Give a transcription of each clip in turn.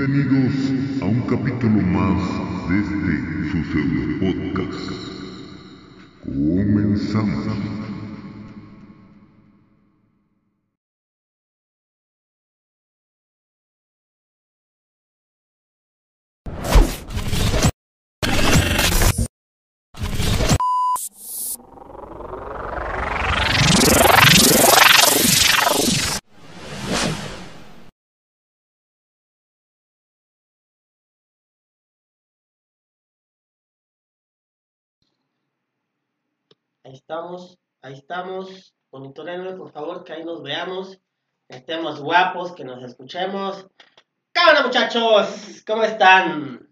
Bienvenidos a un capítulo más de este su pseudo podcast. Comenzamos. Ahí estamos, ahí estamos. Monitorenlo, por favor, que ahí nos veamos. Que estemos guapos, que nos escuchemos. ¡Cámara, muchachos! ¿Cómo están?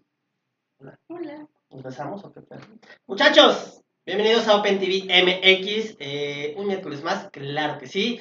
Hola. ¿Empezamos o qué pedo? Muchachos, bienvenidos a Open TV MX. eh, un miércoles más, claro que sí.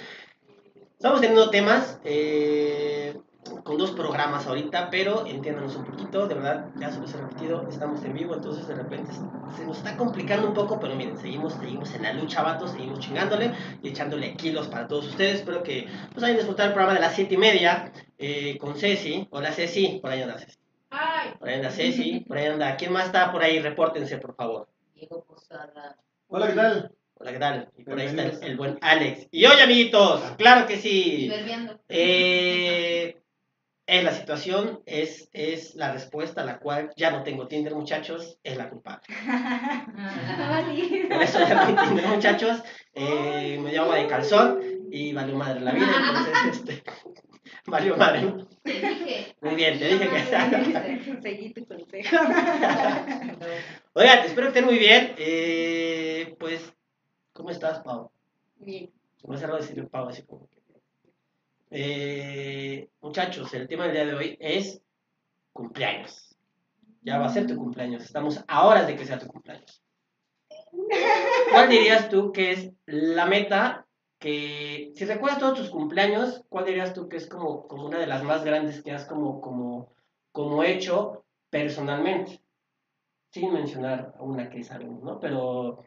Estamos teniendo temas eh, con dos programas ahorita, pero entiéndanos un poquito, de verdad, ya se los he repetido, estamos en vivo, entonces de repente se nos está complicando un poco, pero miren, seguimos, seguimos en la lucha, vatos, seguimos chingándole y echándole kilos para todos ustedes. Espero que pues hayan disfrutado el programa de las siete y media eh, con Ceci. Hola Ceci, por ahí anda Ceci. Ay, Por ahí anda Ceci, por ahí anda. ¿Quién más está por ahí? Repórtense, por favor. Diego Posada. Hola, ¿qué tal? Hola, ¿qué tal? Y por ahí está el, buen Alex. Y hoy, amiguitos, claro que sí. Eh, es la situación, es, es la respuesta a la cual ya no tengo Tinder, muchachos, es la culpa. Por eso ya no tengo Tinder, muchachos. Eh, me agua de calzón y valió madre la vida, entonces, este, valió madre. Te dije. Muy bien, te dije que... Seguí tu consejo. Oigan, espero que estén muy bien. Eh, pues, ¿cómo estás, Pau? Bien. Se me hace raro decirle Pau así como. Eh, muchachos, el tema del día de hoy es cumpleaños. Ya va a ser tu cumpleaños. Estamos a horas de que sea tu cumpleaños. ¿Cuál dirías tú que es la meta que, si recuerdas todos tus cumpleaños, cuál dirías tú que es como, como una de las más grandes que has como, como, como hecho personalmente? Sin mencionar una que sabemos, ¿no? Pero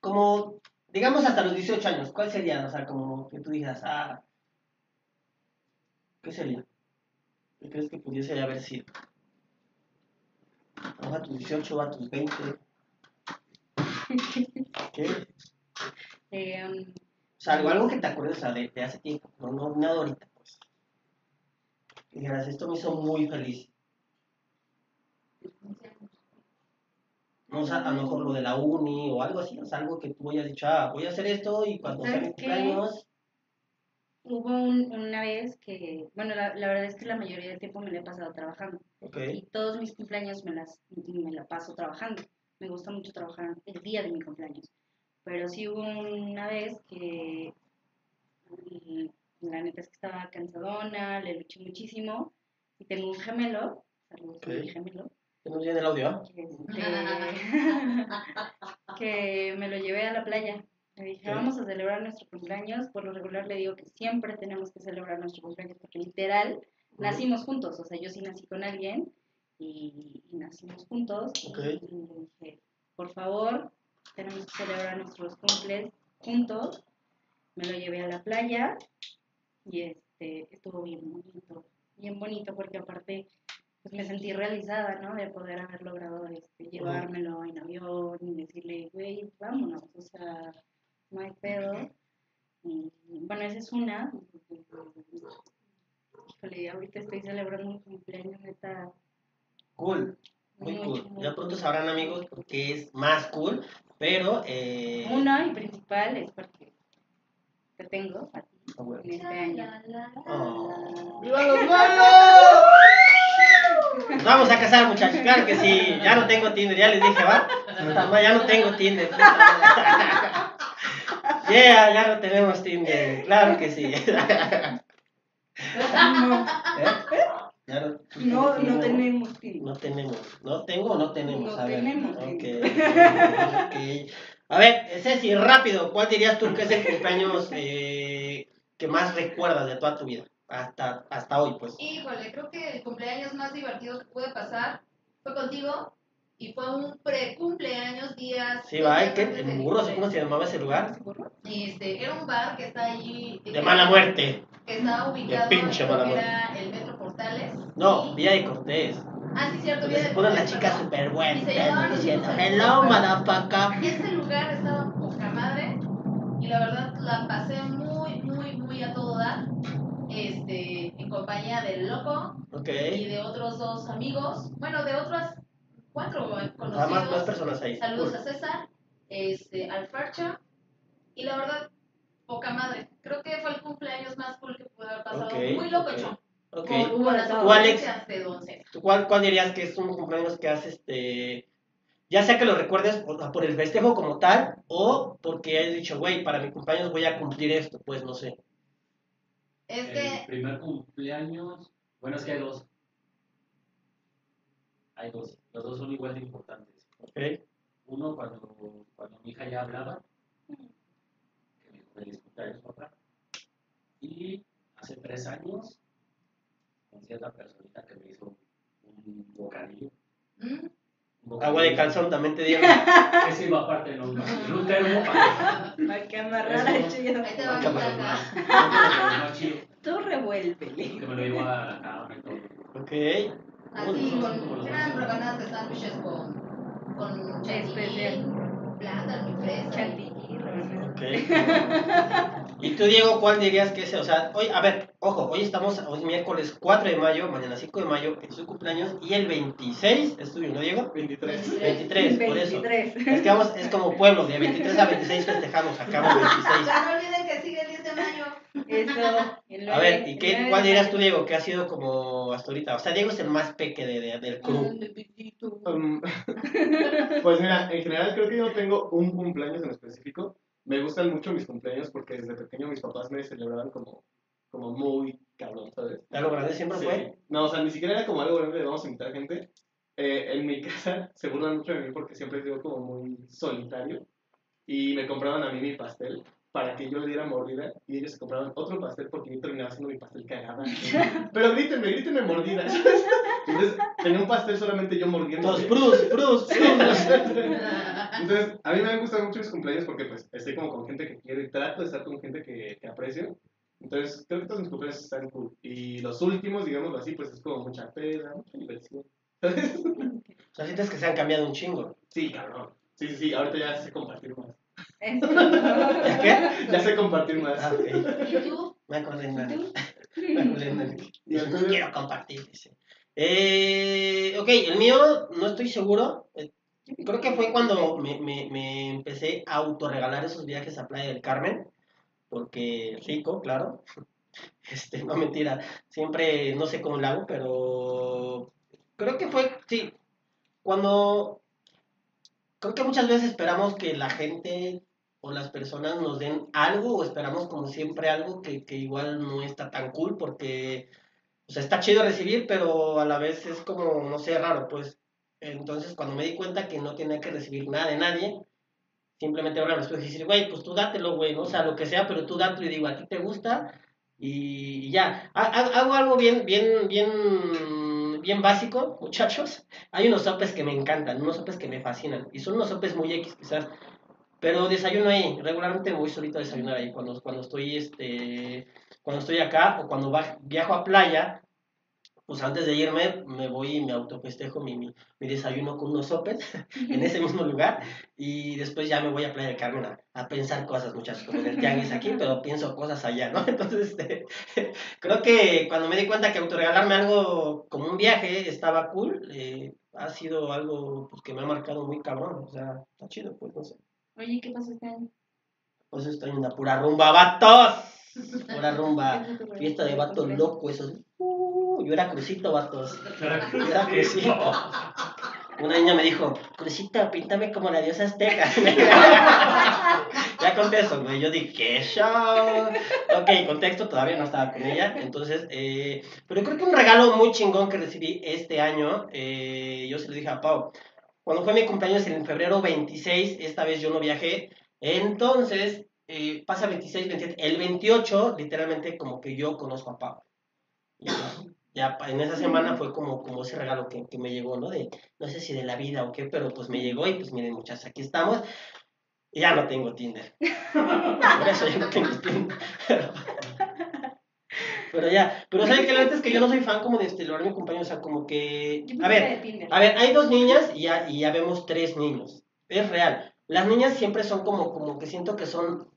como, digamos hasta los 18 años, ¿cuál sería? O sea, como que tú digas, ah, ¿qué sería? ¿Qué crees que pudiese haber sido? Vamos a tus 18, a tus 20. ¿Qué? Eh, um, O sea, algo, algo que te acuerdes o sea, de, de hace tiempo, no, no nada ahorita, pues. Dijeras, esto me hizo muy feliz. No, o sea, a lo mejor lo de la uni o algo así, o sea, algo que tú hayas dicho, ah, voy a hacer esto y cuando sea mi cumpleaños, hubo un- una vez que, bueno, la, la verdad es que la mayoría del tiempo me la he pasado trabajando. Y todos mis cumpleaños me, las, me la paso trabajando. Me gusta mucho trabajar el día de mi cumpleaños. Pero sí hubo una vez que la neta es que estaba cansadona, le luché muchísimo. Y tengo un gemelo, saludos a mi gemelo, tenemos bien el audio, que, este, que me lo llevé a la playa. Le dije, vamos a celebrar nuestro cumpleaños. Por lo regular le digo que siempre tenemos que celebrar nuestro cumpleaños porque literal nacimos juntos. O sea, yo sí nací con alguien y, y nacimos juntos. Ok. Y, y le dije, por favor, tenemos que celebrar nuestros cumples juntos. Me lo llevé a la playa y este estuvo bien bonito. Bien bonito porque aparte pues me sentí realizada, ¿no? De poder haber logrado este, llevármelo en avión y decirle, güey, vámonos, o sea, no hay pedo. Y, bueno, esa es una. Híjole, ahorita estoy celebrando un cumpleaños neta Cool, muy mucho, cool. muy Ya pronto cool. sabrán, amigos, porque es más cool, pero... Eh... Una y principal es porque te tengo a ti ah, bueno. en este año. Oh. ¡Viva los malos! Nos vamos a casar, muchachos, claro que sí. Ya no tengo Tinder, ya les dije, ¿va? Ya no tengo Tinder. Yeah, ya no tenemos Tinder, claro que sí. ¿Eh? Ya no, No, no tenemos tiempo. No tenemos. ¿No tengo o no tenemos? No a ver. tenemos, ok, sí. ok. A ver, Ceci, rápido, ¿cuál dirías tú que es el cumpleaños eh, que más recuerdas de toda tu vida? Hasta, hasta hoy, pues. Híjole, creo que el cumpleaños más divertido que pude pasar fue contigo Y fue un pre-cumpleaños días. Sí, va, ¿qué? antes de ¿En mi burros o cumple. cómo se llamaba ese lugar? Este, era un bar que está allí. De mala muerte. Que estaba ubicado pinche en lo mala que muerte. era el Metro Portales. No, Y- Vía de Cortés. Ah, sí, cierto. Vía se de pone la Cortés, chica perdón. súper buena. Y se llevaban los Diciendo, hello, super". motherfucker. Ese lugar estaba poca madre y la verdad la pasé muy, muy, muy a todo dar. Este, en compañía del loco Ok. y de otros dos amigos, bueno, de otras cuatro conocidos. más, más personas ahí. Saludos a César, este, al Fercho y la verdad, poca madre. Creo que fue el cumpleaños más cool que pude haber pasado. Muy loco, ok. Ok. Con, con las todo. ¿Tú, Alex? ocurrencias de Don César. ¿Tú ¿Cuál, ¿Cuál dirías que es un cumpleaños que haces este... Ya sea que lo recuerdes por, por el festejo como tal o porque hayas dicho, güey, para mi cumpleaños voy a cumplir esto, pues no sé. Es El que primer cumpleaños, bueno, es que hay dos. Hay dos. Los dos son igual de importantes. Ok. Uno, cuando, cuando mi hija ya hablaba, que me dijo feliz cumpleaños, papá. Y hace tres años, con cierta personita que me hizo un bocadillo. ¿Mm? Agua de calzón también te dieron. Que se iba aparte en un, en un termo para que ahí te va a. Tú revuélvele. Que me lo llevó a la cama. Ok. Así, con vecinos. rebanadas de sándwiches con, con Especial. chantilly, plátano y fresa. Chantilly, revuélvele. Ok. ¿Y tú, Diego, cuál dirías que es? O sea, hoy, a ver, ojo, hoy estamos, hoy es miércoles 4 de mayo, mañana 5 de mayo, es su cumpleaños, y el 26 es tuyo, ¿no, Diego? 23. 23, por eso. 23. Es que vamos, es como pueblo, de 23 a 26 festejamos, acá el 26. Ya no olviden que sigue el 10 de mayo. Eso. el A ver, ¿y qué, cuál dirías tú, Diego, que ha sido como hasta ahorita? O sea, Diego es el más peque de, de- del crew. Um, pues mira, en general creo que yo no tengo un cumpleaños en específico. Me gustan mucho mis cumpleaños porque desde pequeño mis papás me celebraban como, como muy cabrón, ¿sabes? ¿Ya lo grande siempre Sí. fue? No, o sea, ni siquiera era como algo grande de vamos a invitar gente. Eh, en mi casa se burlan mucho de mí porque siempre he sido como muy solitario y me compraban a mí mi pastel para que yo le diera mordida y ellos se compraban otro pastel porque yo terminaba haciendo mi pastel cagada. Pero grítenme, grítenme mordida. Entonces tenía un pastel solamente yo mordiendo. Todos, Bruce, Bruce, Bruce. Entonces, a mí me han gustado mucho mis cumpleaños porque pues estoy como con gente que quiero y trato de estar con gente que, que aprecio. Entonces, creo que todos mis cumpleaños están cool. Y los últimos, digámoslo así, pues es como mucha peda, mucha diversión. ¿Sabes? O sea, sientes que se han cambiado un chingo. Sí, cabrón. Sí, sí, sí, ahorita ya sé compartir más. ¿Ya qué? Ya sé compartir más. Ah, ok. ¿Y tú? Me acordé de. Me acordé de Dice, no quiero compartir, dice. Eh, ok, el mío no estoy seguro. Eh, Creo que fue cuando me, me, me empecé a autorregalar esos viajes a Playa del Carmen. Porque rico, claro. Este, no mentira. Siempre no sé cómo lo hago, pero creo que fue, sí. Cuando. Creo que muchas veces esperamos que la gente o las personas nos den algo o esperamos como siempre algo que, que igual no está tan cool porque sea, está chido recibir, pero a la vez es como, no sé, raro, pues. Entonces, cuando me di cuenta que no tenía que recibir nada de nadie, simplemente ahora me y decir, güey, pues tú dátelo, güey. O sea, lo que sea, pero tú dátelo y digo, a ti te gusta y ya. Ha- ha- Hago algo bien, bien, bien, bien básico, muchachos. Hay unos sopes que me encantan, unos sopes que me fascinan y son unos sopes muy X, quizás. Pero desayuno ahí, regularmente voy solito a desayunar ahí cuando, cuando estoy este cuando estoy acá o cuando viajo a playa, pues antes de irme me voy y me autofestejo mi, mi, mi desayuno con unos sopes en ese mismo lugar y después ya me voy a Playa del Carmen a, a pensar cosas, muchachos, como en el tianguis aquí, pero pienso cosas allá, ¿no? Entonces, este, creo que cuando me di cuenta que autorregalarme algo como un viaje estaba cool, eh, ha sido algo pues, que me ha marcado muy cabrón, o sea, está chido, pues, no sé. Oye, ¿qué pasó este año? Pues estoy en una pura rumba, vatos. Pura rumba. ¿Qué fue tu Fiesta de vatos locos, esos. Uh, yo era crucito, vatos. Yo era crucito. Una niña me dijo, Crucito, píntame como la diosa azteca. ya conté eso, güey. Yo dije, ¿qué show? Ok, contexto, todavía no estaba con ella. Entonces, eh, pero creo que un regalo muy chingón que recibí este año, eh, yo se lo dije a Pau. Cuando fue mi cumpleaños en febrero 26, esta vez yo no viajé. Entonces, eh, pasa 26, 27. El 28, literalmente, como que yo conozco a Pau. Y yo, ya en esa semana fue como, como ese regalo que, que me llegó, ¿no? De, no sé si de la vida o qué, pero pues me llegó y pues miren muchachas, aquí estamos. Y ya no tengo Tinder. Por eso ya no tengo Tinder. Pero ya, pero ¿saben qué? La neta es que yo no soy fan como de celebrar mi cumpleaños, o sea, como que... A ver, a ver, hay dos niñas y ya, y ya vemos tres niños. Es real. Las niñas siempre son como, como que siento que son,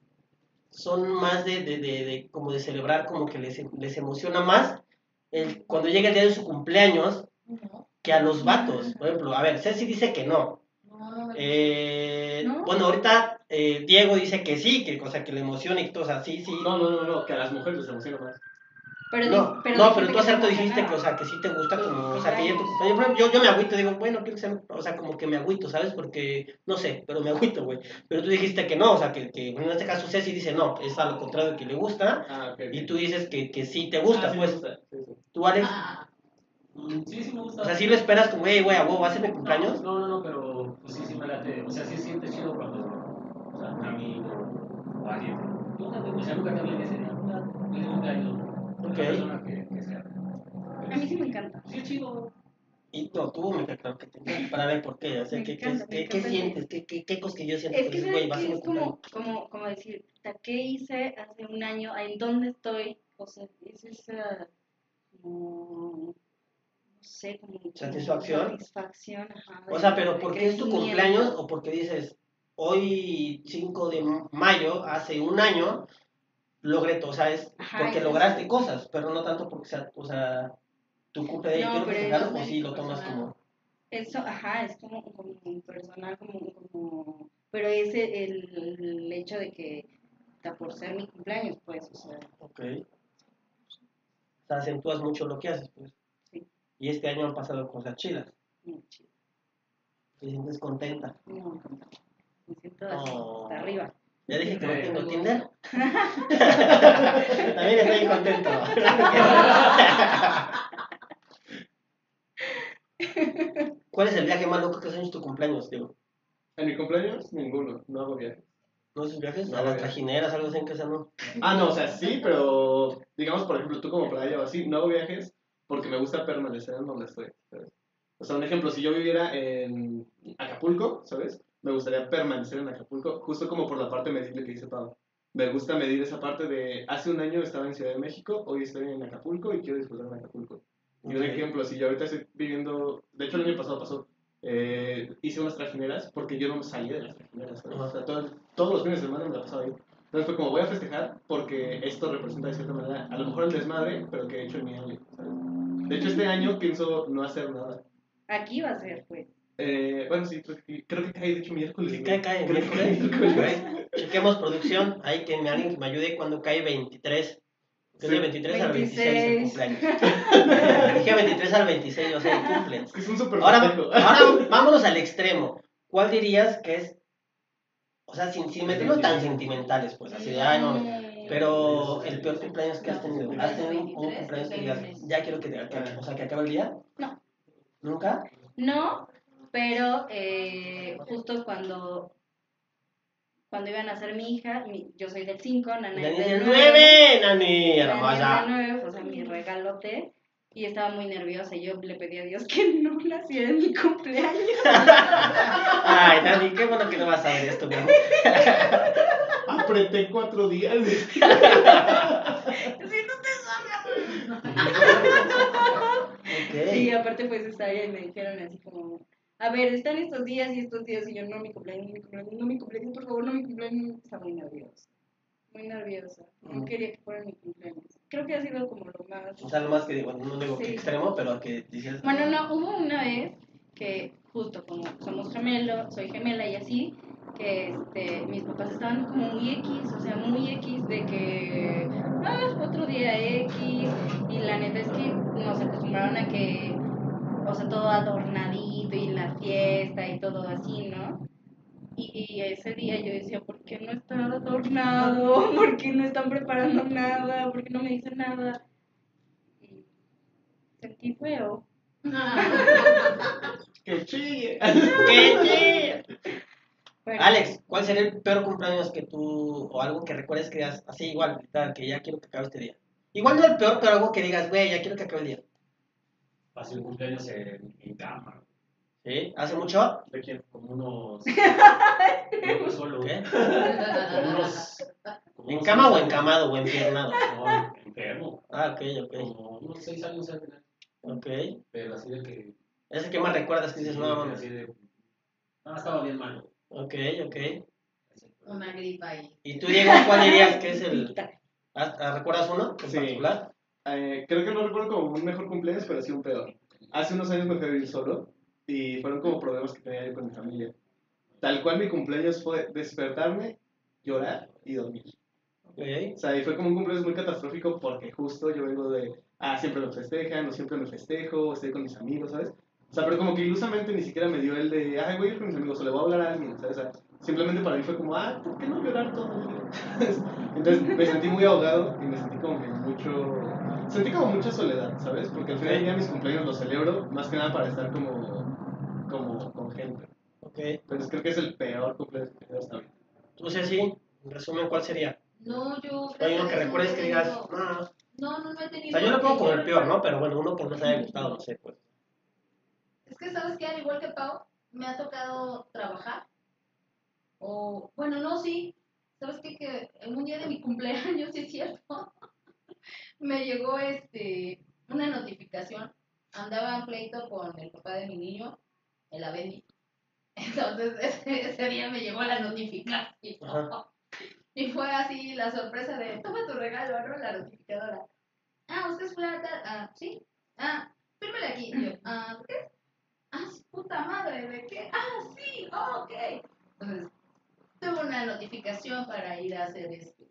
son más de, de, de, de- como de celebrar, como que les, les emociona más el, cuando llega el día de su cumpleaños que a los vatos. Por ejemplo, a ver, Ceci dice que no. Eh, ¿No? Bueno, ahorita eh, Diego dice que sí, que cosa que le emociona y todo, o sea, sí, sí. No, no, no, no, que a las mujeres les emociona más. Pero, No, pero no, pero tú rato dijiste que, o sea, que sí te gusta como, o sea, que yo, yo me agüito, digo, bueno, quiero que sea, o sea, como que me agüito, ¿sabes? Porque, no sé, pero me agüito, güey. Pero tú dijiste que no, o sea, que, que en este caso Ceci dice no, es a lo contrario que le gusta, Ah, y tú dices que, que sí te gusta, Ah, sí pues. gusta, sí, sí. Tú, Alex, Ah, Mm, Sí, sí me gusta. o sea, sí lo esperas como, hey, güey, a huevo, ¿va a ser mi cumpleaños? No, no, no, pero pues sí, sí me late. O sea, sí siente chido cuando, o sea, un amigo o alguien. Yo también, o sea, nunca te hablé de ese. "Ah, feliz cumpleaños", Ok. Una persona que, que sea. A mí sí me encanta. Sí, es chido. Y no, tú me claro que te para ver por qué, o sea, ¿qué, encanta, qué, qué, sientes? ¿Qué, qué, qué cosas que yo siento? Es que, ¿sabes güey, va a ser qué? mi Es como, como, como decir, "Ta, ¿qué hice hace un año? ¿En dónde estoy? O sea, es esa, como, no sé, como... ¿Satisfacción? Satisfacción, ajá. O sea, pero ¿por qué es tu cumpleaños o porque dices, hoy 5 de mayo, hace un año, logré todo? O sea, es Ajá, porque es lograste cosas, pero no tanto porque sea, o sea, tu cumpleaños No, quiero festejarlo, es o sí lo tomas personal. como... Eso, ajá, es como, como personal, como, como, pero es el, el hecho de que, por ser mi cumpleaños, pues, o sea, Ok. Sea, acentúas mucho lo que haces, pues. Sí. Y este año han pasado cosas chidas. muy chido. Te sientes contenta. No, me siento así, Oh. hasta arriba. Ya dije que no tengo Tinder. También estoy contento. ¿Cuál es el viaje más loco que has hecho en tu cumpleaños, Diego? En mi cumpleaños, ninguno, no hago viajes. ¿No esos viajes? A las ya. trajineras, algo así en sea no. Ah, no, o sea, sí, pero digamos, por ejemplo, tú como playa o así, no hago viajes porque me gusta permanecer en donde estoy, ¿sabes? O sea, un ejemplo, si yo viviera en Acapulco, ¿sabes? Me gustaría permanecer en Acapulco, justo como por la parte medible que dice Pablo. Me gusta medir esa parte de, hace un año estaba en Ciudad de México, hoy estoy en Acapulco y quiero disfrutar de Acapulco. Y un ejemplo, si yo ahorita estoy viviendo, de hecho el año pasado pasó, eh, hice unas trajineras porque yo no salía de las trajineras, ¿sabes? O sea, todo- todos los fines de semana me la pasaba ahí. Entonces fue como voy a festejar porque esto representa de cierta manera, a lo mejor el desmadre, pero que he hecho en mi año, ¿sabes? De hecho este año pienso no hacer nada. Aquí va a ser, pues. Eh, bueno, sí, creo que, creo que cae de hecho miércoles. ¿Sí ¿no? cae, cae, Creo que cae miércoles? Chequemos producción. Ahí que alguien que me ayude cuando cae 23. Que es de Sí. 23 al 26 el 26. cumpleaños. Dije 23 al 26, o sea, el cumple. Es que es un súper Ahora, ahora vámonos al extremo. ¿Cuál dirías que es, o sea, sin, sin meternos tan sentimentales, pues, así de, ay, no, Mm, pero el peor cumpleaños que has tenido? ¿Has tenido un 23, cumpleaños que digas, ya quiero que, te- que- o sea, que acabe el día? No. ¿Nunca? No, pero eh, justo cuando cuando iban a ser mi hija, mi- yo soy del 5, Nana Nani es del del 9, 9, Nani, hermosa. del 9, o sea, mi regalote, y estaba muy nerviosa, y yo le pedí a Dios que no naciera en mi cumpleaños. Ay, Nani, qué bueno que no vas a ver esto, mi amor. Apreté cuatro días. Si no te Ok. Y aparte fue cesárea y me dijeron así como, a ver, están estos días y estos días y yo, no, mi cumpleaños, mi cumpleaños, no, mi cumpleaños, por favor, no, mi cumpleaños. Estaba muy nerviosa, muy nerviosa. No Mm. quería que fuera mi cumpleaños. Creo que ha sido como lo más... O sea, lo más que digo, no digo que extremo, pero que dices. Bueno, no, hubo una vez que justo como somos gemelos, soy gemela y así, que este, mis papás estaban como muy X, o sea, muy X de que, ah, otro día X, y la neta es que nos acostumbraron a que, o sea, todo adornadito y la fiesta y todo así, ¿no? Y, ese día yo decía, ¿por qué no está adornado? ¿Por qué no están preparando nada? ¿Por qué no me dicen nada? Y sentí feo. ¡Que chille! ¡Qué! Pero- Alex, ¿cuál sería el peor cumpleaños que tú, o algo que recuerdes que digas así igual, tal, que ya quiero que acabe este día? Igual no el peor, pero algo que digas, güey, ya quiero que acabe el día. Hace un cumpleaños en, en cama. ¿Sí? ¿Hace mucho? ¿De quién? Como unos. no solo. ¿Qué? Como unos. como ¿En unos cama o encamado o empiernado? No, enfermo. Ah, ok, ok. Como unos seis años al final. Ok. Pero así de que. Es el que más recuerdas que dices, no, mames. Así de. No, estaba bien malo. Ok, ok. Una gripa ahí. ¿Y tú, Diego, cuál dirías que es el. ¿Ah, ah, ¿Recuerdas uno en Sí. particular? Eh, creo que no recuerdo como un mejor cumpleaños, pero sí un peor. Hace unos años me fui a vivir solo y fueron como problemas que tenía yo con mi familia. Tal cual mi cumpleaños fue despertarme, llorar y dormir. Ok. O sea, y fue como un cumpleaños muy catastrófico porque justo yo vengo de, ah, siempre me festejan, o siempre me festejo, estoy con mis amigos, ¿sabes? O sea, pero como que ilusamente ni siquiera me dio el de, ay, voy a ir con mis amigos, o le voy a hablar a alguien, ¿sabes? O sea, simplemente para mí fue como, ah, ¿por qué no llorar todo el día? Entonces me sentí muy ahogado y me sentí como que mucho, sentí como mucha soledad, ¿sabes? Porque al final del día mis cumpleaños los celebro más que nada para estar como, como con gente. Ok. Entonces creo que es el peor cumpleaños que he tenido hasta ahorita. Tú, Ceci, en resumen, ¿cuál sería? No, yo. Hay uno que recuerdes no que digas, tenido- no, no. No, no, no he O tenido. sea, yo lo pongo como el peor, ¿no? Pero bueno, uno que no te haya gustado, no sé, pues. Es que, ¿sabes qué? Al igual que Pau, me ha tocado trabajar. O, bueno, no, sí. ¿Sabes qué? Que en un día de mi cumpleaños, sí es cierto, me llegó este una notificación. Andaba en pleito con el papá de mi niño, el Avendi. Entonces, ese, ese día me llegó la notificación. Ajá. Y fue así la sorpresa de, toma tu regalo, ¿no? La notificadora. Ah, ¿usted es tal? Ah, ¿sí? Ah, fírmele aquí. Y yo, ah, ¿qué? Ah, su puta madre, ¿de qué? Ah, sí, oh, ok. Entonces, tuve una notificación para ir a hacer este,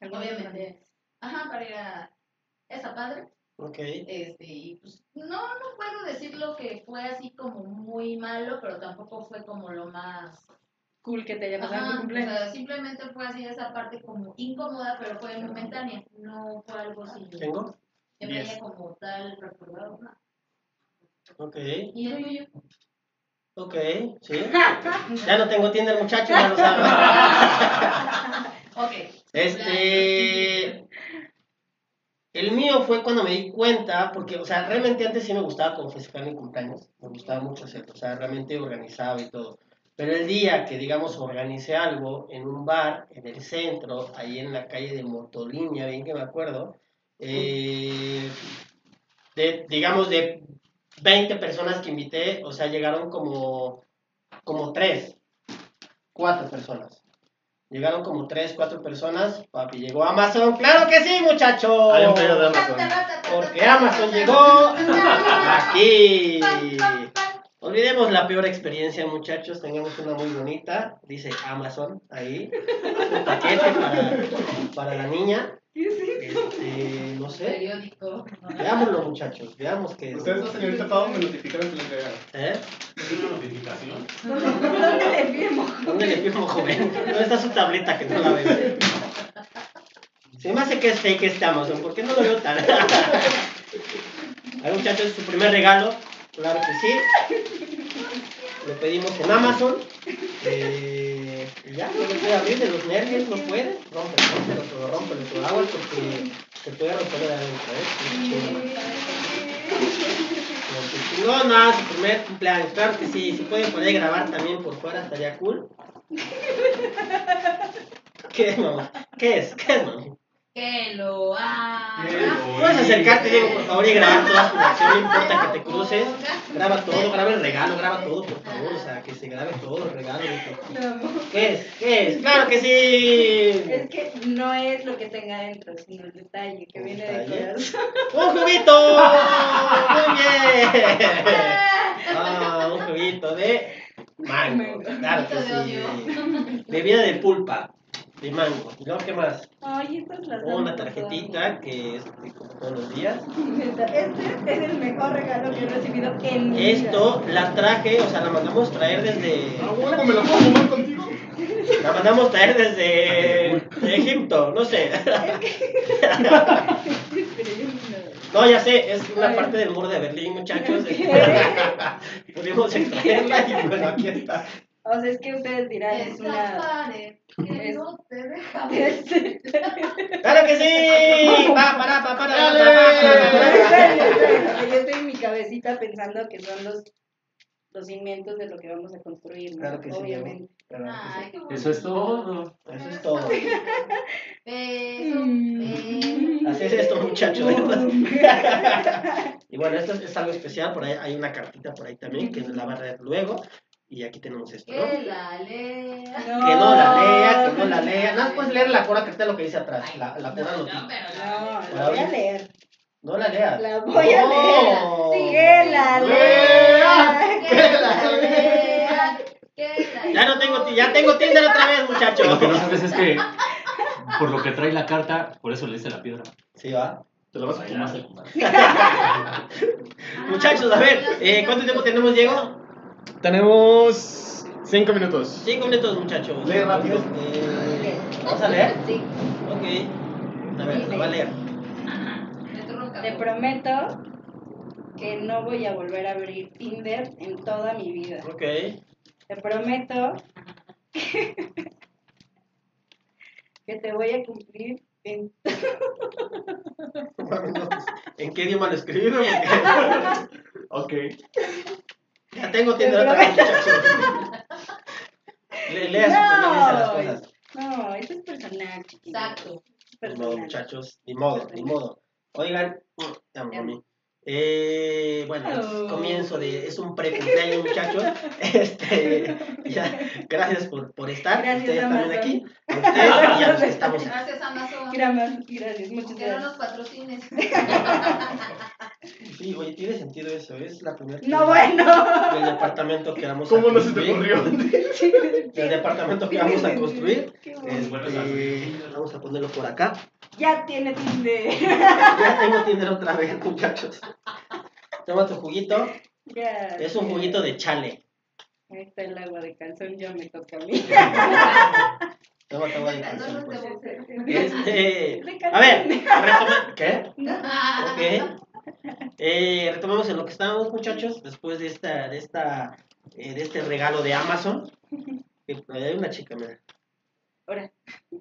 obviamente, ajá, para ir a esa padre. Ok. Este, y pues, no, no puedo decirlo que fue así como muy malo, pero tampoco fue como lo más Cool que te haya pasado en tu Ajá, o cumpleaños. sea, simplemente fue así esa parte como incómoda, pero fue momentánea, no fue algo así ¿Tengo? que me haya como tal recordado. no. Ok. ¿Y el tuyo? Ok, sí. Ya no tengo Tinder, muchachos, ya lo saben. Ok. Este. El mío fue cuando me di cuenta, porque, o sea, realmente antes sí me gustaba como festejar mi cumpleaños, me gustaba mucho hacerlo, o sea, realmente organizaba y todo. Pero el día que, digamos, organicé algo en un bar, en el centro, ahí en la calle de Motolinia, bien que me acuerdo, eh, de, digamos, de 20 personas que invité, o sea, llegaron como, como 3, 4 personas. Llegaron como 3, 4 personas, papi, llegó Amazon, claro que sí, muchachos. Hay un pedido de Amazon. Porque Amazon llegó aquí. Olvidemos la peor experiencia, muchachos. Tengamos una muy bonita. Dice Amazon ahí. Un paquete para, para la niña. Este, no sé. Periódico. Veámoslo, muchachos. Veamos qué es. Ustedes, señorita Pau, me notificaron que lo entregaron. ¿Eh? Es una notificación. ¿Dónde le enviamos? ¿Dónde le firmo, joven? ¿Dónde está su tableta que no la veo? Se me hace que es fake este Amazon. ¿Por qué no lo veo tan? Ahí, muchachos, su primer regalo. Claro que sí. Lo pedimos en Amazon. Eh, y ya, no lo puede abrir de los nervios, no puede. Rompe, rómpelo todo, rómpelo todo. Agua porque se puede romper de adentro, ¿eh? No, no, su primer cumpleaños. Claro que sí. Si pueden poder grabar también por fuera, estaría cool. ¿Qué es, mamá? ¿Qué es? ¿Qué es, mamá? Que lo haga. Puedes acercarte, Diego, por favor, y grabar toda su reacción. No importa que te cruces. Graba todo, graba el regalo, graba todo, por favor. O sea, que se grabe todo el regalo. ¿Qué es? ¿Qué es? ¡Claro que sí! Es que no es lo que tenga dentro, sino el detalle que ¿El viene de corazón. ¡Un juguito! ¡Muy bien! Ah, un juguito de mango. Claro que sí. Bebida de pulpa de mango. ¿Y luego qué más? Ay, estas las Una tarjetita que es de como todos los días. Este es el mejor regalo que he recibido en mi vida. Esto la traje, o sea, la mandamos traer desde. Ah, bueno, me lo puedo fumar contigo. La mandamos traer desde Egipto, no sé. No, ya sé, es una parte del muro de Berlín, muchachos. Pudimos extraerla y bueno, aquí está. O sea, es que ustedes dirán, es una... Que no te deja ¡Claro que sí! Pa, para, pa, para. Yo estoy en mi cabecita pensando que son los, los cimientos de lo que vamos a construir, ¿no? Claro que sí, Obviamente. Claro que sí. Eso es todo. Eso es todo. Beso, beso. Así es esto, muchachos. Y bueno, esto es, es algo especial. Por ahí hay una cartita por ahí también que nos la va a leer luego. Y aquí tenemos esto, ¿no? Que la lea. Que no la lea, que no la lea. Nada más puedes leer la pura carta lo que dice atrás. La, la pura notita. No, la voy a leer. No la leas. La voy a No. leer. Que la No. lea. Que la lea. Que la Ya no tengo, ti- ya tengo Tinder otra vez, muchachos. Lo que no sabes es que por lo que trae la carta, por eso le dice la piedra. Sí, va. Te lo vas a fumar. Muchachos, a ver, eh, ¿cuánto tiempo tenemos, Diego? Tenemos 5 minutos. Cinco minutos, muchachos. Lee rápido. Eh, ¿Vamos a leer? Sí. Ok. A ver, lo va a leer. Te prometo que no voy a volver a abrir Tinder en toda mi vida. Ok. Te prometo que te voy a cumplir en ¿En qué idioma lo escribieron? Ok. Ya tengo Tinder otra vez, muchachos. Le, lea su No. dice las cosas. No, eso es personal, chiquito. Exacto. Ni modo, Personal. muchachos. Ni modo, ni modo. Oigan, ya, mami. Eh, bueno, es Oh. comienzo de. Es un pre-cumpleaños, muchachos. Este, ya, gracias por, por estar. Gracias, Ustedes también Amazon. aquí. A ustedes y a los que estamos. Gracias, Amazon. Gracias, gracias, muchas Que no nos gracias. patrocines. Sí, oye, tiene sentido eso. Es la primera. No, bueno. Del departamento que vamos ¿Cómo a no se te construir. ocurrió? Del departamento que vamos a construir. Qué bueno. Este, vamos a ponerlo por acá. Ya tiene Tinder. Ya tengo Tinder otra vez, muchachos. Toma tu juguito. Ya. Es un juguito de chale. Ahí está el agua de calzón, ya me toca a mí. Toma tu agua de No, calzón, pues. Este, De a ver, retoma- ¿qué? Ok. Eh, retomamos en lo que estábamos, muchachos, después de esta, de esta, eh, de este regalo de Amazon. Eh, hay una chica, mira. Ahora,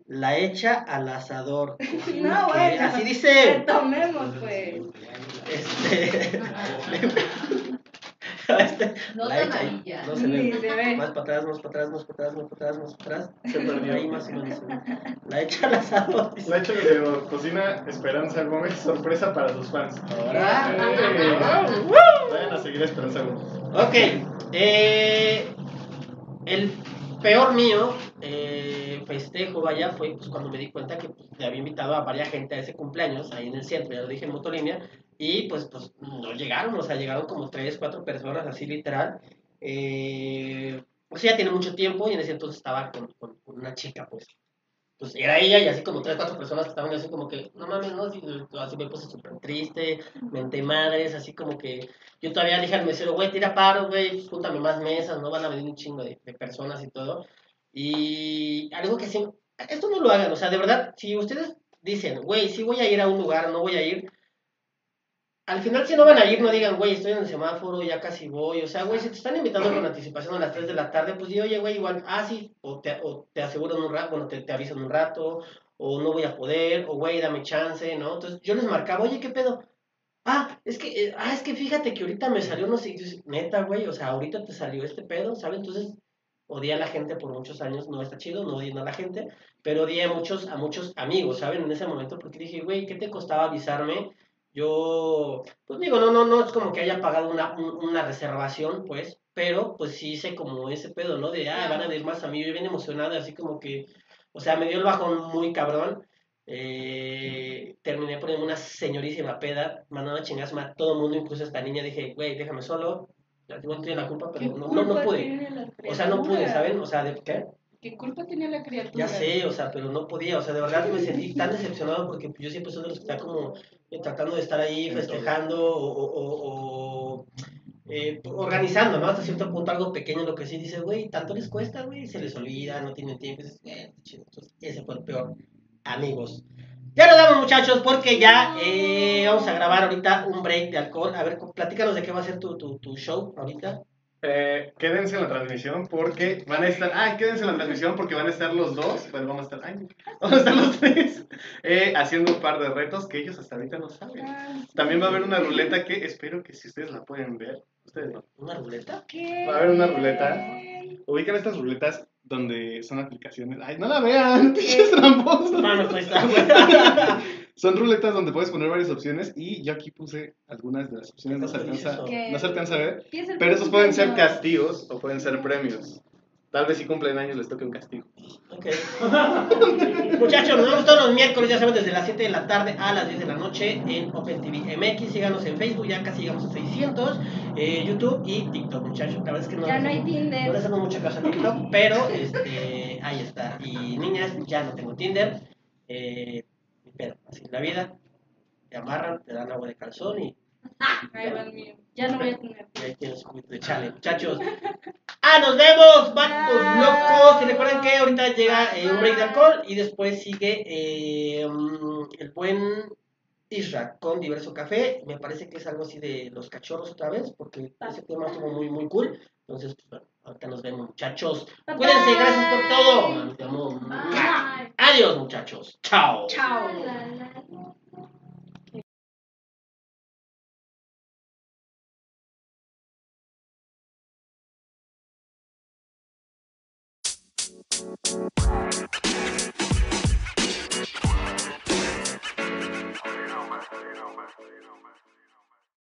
La echa al asador. No, bueno. Así dice. retomemos, pues. Este. No la echa ahí. No se ve. se ve. Más para atrás, más para atrás, más para atrás, más para atrás, más para atrás. Se perdió. Ahí más o menos. La echa al asador. dice. La hecho de cocina Esperanza Gómez, sorpresa para sus fans. Ahora. Eh, Vayan a seguir a Esperanza Gómez. Ok. eh, el peor mío eh, festejo, vaya, fue pues, cuando me di cuenta que pues, le había invitado a varias gente a ese cumpleaños ahí en el centro, ya lo dije en Motolínea, y pues, pues no llegaron, o sea, llegaron como tres, cuatro personas, así literal. Eh, o sea, ya tiene mucho tiempo y en ese entonces estaba con, con- con una chica, pues. Pues era ella y así como tres, cuatro personas que estaban así como que, no mames, no, así, así me puse súper triste, mente madres, así como que yo todavía dije al mesero, güey, tira paro, güey, pues, júntame más mesas, no van a venir un chingo de, de personas y todo. Y algo que sí, esto no lo hagan, o sea, de verdad, si ustedes dicen, güey, sí voy a ir a un lugar, no voy a ir, al final si no van a ir, no digan, güey, estoy en el semáforo, ya casi voy, o sea, güey, si te están invitando con anticipación a las 3 de la tarde, pues di, oye, güey, igual, ah, sí, o te, o te aseguran un rato, bueno, te, te avisan un rato, o no voy a poder, o güey, dame chance, ¿no? Entonces yo les marcaba, oye, ¿qué pedo? Ah, es que, eh, ah, es que fíjate que ahorita me salió, no sé, neta, güey, o sea, ahorita te salió este pedo, ¿sabes? Entonces, odié a la gente por muchos años, no está chido, no odié a la gente, pero odié a muchos, a muchos amigos, ¿saben? En ese momento, porque dije, güey, ¿qué te costaba avisarme? Yo, pues digo, no, no, no es como que haya pagado una, un- una reservación, pues, pero pues sí hice como ese pedo, ¿no? De, ah, van a venir más amigos, yo bien emocionado, así como que, o sea, me dio el bajón muy cabrón. Eh, terminé poniendo una señorísima peda, mandando a chingas a todo el mundo, incluso a esta niña. Dije, güey, déjame solo. Ya igual tiene la culpa, pero no, no, no pude. O sea, no pude, ¿saben? O sea, ¿de qué? ¿Qué culpa tenía la criatura? Ya sé, o sea, pero no podía, o sea, de verdad me sentí tan decepcionado porque yo siempre soy de los que está como eh, tratando de estar ahí festejando o, o- o- o, eh, organizando, ¿no? Hasta cierto punto algo pequeño, lo que sí dice, güey, tanto les cuesta, güey, se les olvida, no tienen tiempo, dices, "Eh, está chido". Entonces, ese fue el peor, amigos. Ya nos damos, muchachos, porque ya eh, vamos a grabar ahorita un break de alcohol. A ver, platícanos de qué va a ser tu, tu, tu show ahorita. Eh, quédense en la transmisión porque van a estar. Ay, quédense en la transmisión porque van a estar los dos. Bueno, vamos a estar. Ay, vamos a estar los tres eh, haciendo un par de retos que ellos hasta ahorita no saben. También va a haber una ruleta que espero que si ustedes la pueden ver. Ustedes no. ¿Una ruleta? ¿Qué? Va a haber una ruleta. Ubican estas ruletas donde son aplicaciones. Ay, no la vean, pinches tramposos. Mano, pues está. Son ruletas donde puedes poner varias opciones y yo aquí puse algunas de las opciones. No se alcanza, no se alcanza a ver. ¿Qué es el Pero esos pueden ser castigos o pueden ser premios. Tal vez si cumplen años les toque un castigo. Ok. Muchachos, nos vemos todos los miércoles, ya saben, desde las 7 de la tarde a las 10 de la noche en Open TV MX. Síganos en Facebook, ya casi llegamos a 600. eh, YouTube y TikTok, muchachos. La verdad es que no, Ya no hay no le Tinder. hacemos mucha caso a TikTok, pero este, ahí está. Y niñas, ya no tengo Tinder. Eh, pero así es la vida. Te amarran, te dan agua de calzón y Ay, Dios mío. Ya no voy a tener. y ahí tienes un poquito de chale, muchachos. ¡Ah, nos vemos! ¡Vatos locos! Y recuerden que ahorita llega eh, un break de alcohol y después sigue eh, mm, el buen Isra con Diverso Café. Me parece que es algo así de los cachorros otra vez, porque ese tema estuvo muy, muy cool. Entonces, pues bueno, ahorita nos vemos, muchachos. Bye, Cuídense, bye. gracias por todo. Te amo. Adiós, muchachos. Chao. Chao.